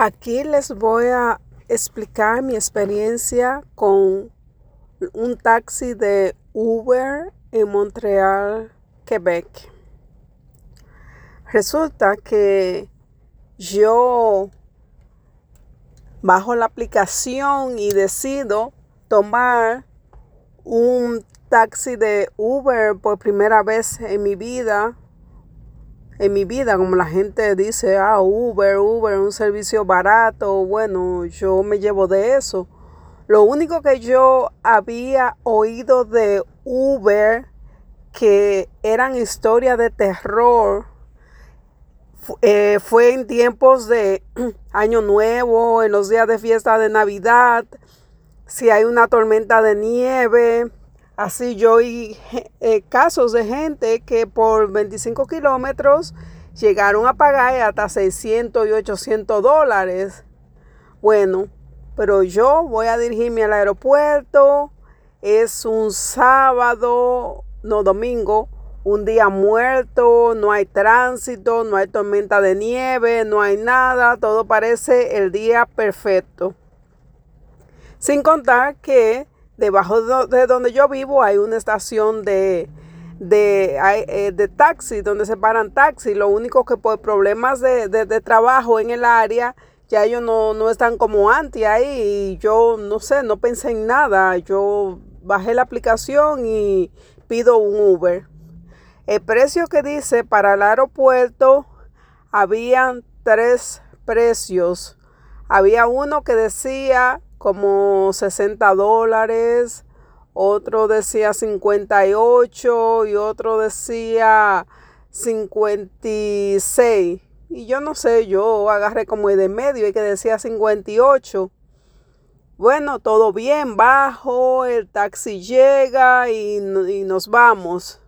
Aquí les voy a explicar mi experiencia con un taxi de Uber en Montreal, Quebec. Resulta que yo bajo la aplicación y decido tomar un taxi de Uber por primera vez en mi vida en mi vida, como la gente dice, ah, Uber, Uber, un servicio barato, bueno, yo me llevo de eso. Lo único que yo había oído de Uber que eran historias de terror eh, fue en tiempos de Año Nuevo, en los días de fiesta de Navidad, si hay una tormenta de nieve, Así yo oí eh, casos de gente que por 25 kilómetros llegaron a pagar hasta 600 y 800 dólares. Bueno, pero yo voy a dirigirme al aeropuerto. Es un sábado, no domingo, un día muerto, no hay tránsito, no hay tormenta de nieve, no hay nada, todo parece el día perfecto. Sin contar que debajo de donde yo vivo hay una estación de, de, eh, de taxi, donde se paran taxis. Lo único que por problemas de, de, trabajo en el área, ya ellos no, no están como antes ahí. Y yo no sé, no pensé en nada. Yo bajé la aplicación y pido un Uber. El precio que dice para el aeropuerto, habían tres precios. Había uno que decía como 60 dólares, otro decía 58 y otro decía 56. Y yo no sé, yo agarré como el de medio y que decía 58. Bueno, todo bien, bajo, el taxi llega y, y nos vamos.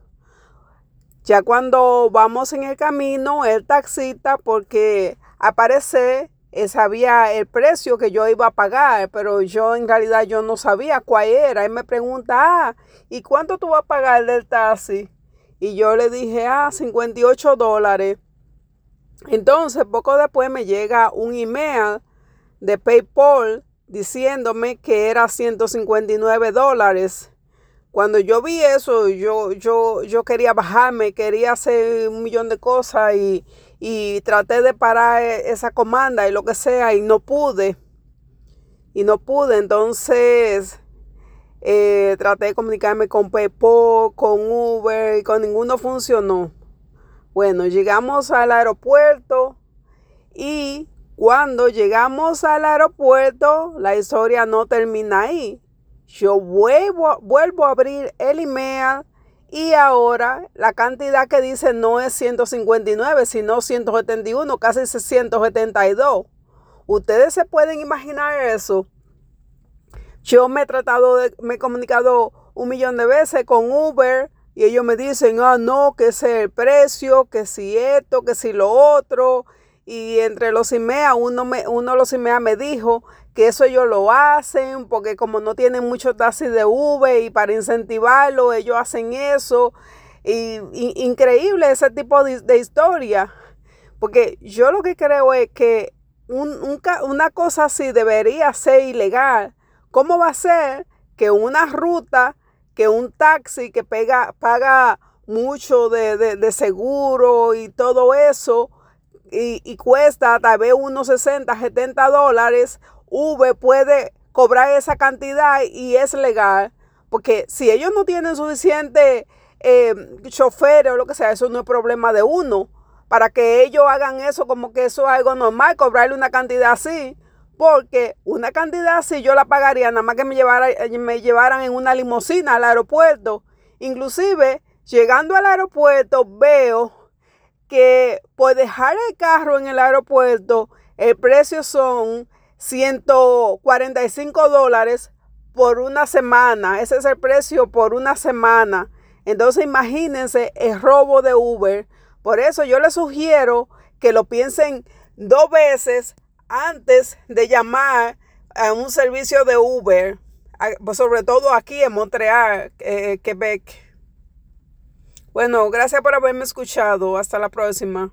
Ya cuando vamos en el camino, el taxista, porque aparece sabía el precio que yo iba a pagar, pero yo en realidad yo no sabía cuál era. Él me pregunta, ah, ¿y cuánto tú vas a pagar del taxi? Y yo le dije, ah, 58 dólares. Entonces, poco después me llega un email de PayPal diciéndome que era 159 dólares. Cuando yo vi eso, yo, yo, yo quería bajarme, quería hacer un millón de cosas y, y traté de parar e, esa comanda y lo que sea y no pude. Y no pude, entonces eh, traté de comunicarme con PayPal, con Uber y con ninguno funcionó. Bueno, llegamos al aeropuerto y cuando llegamos al aeropuerto la historia no termina ahí. Yo vuelvo, vuelvo a abrir el email y ahora la cantidad que dice no es 159, sino 171, casi 172. Ustedes se pueden imaginar eso. Yo me he tratado de, me he comunicado un millón de veces con Uber y ellos me dicen, ah, no, que es el precio, que si esto, que si lo otro. Y entre los IMEA, uno, me, uno de los IMEA me dijo que eso ellos lo hacen porque como no tienen mucho taxis de V y para incentivarlo, ellos hacen eso. Y, increíble ese tipo de, historia. Porque yo lo que creo es que una cosa así debería ser ilegal. ¿Cómo va a ser que una ruta, que un taxi que pega, paga mucho de, de seguro y todo eso, y, y, cuesta tal vez unos 60, 70 dólares, V puede cobrar esa cantidad y es legal. Porque si ellos no tienen suficiente eh, choferes o lo que sea, eso no es problema de uno. Para que ellos hagan eso como que eso es algo normal, cobrarle una cantidad así. Porque una cantidad así yo la pagaría nada más que me, llevara, me llevaran en una limusina al aeropuerto. Inclusive, llegando al aeropuerto, veo que por dejar el carro en el aeropuerto, el precio son 145 dólares por una semana. Ese es el precio por una semana. Entonces imagínense el robo de Uber. Por eso yo les sugiero que lo piensen dos veces antes de llamar a un servicio de Uber, sobre todo aquí en Montreal, eh, Quebec. Bueno, gracias por haberme escuchado. Hasta la próxima.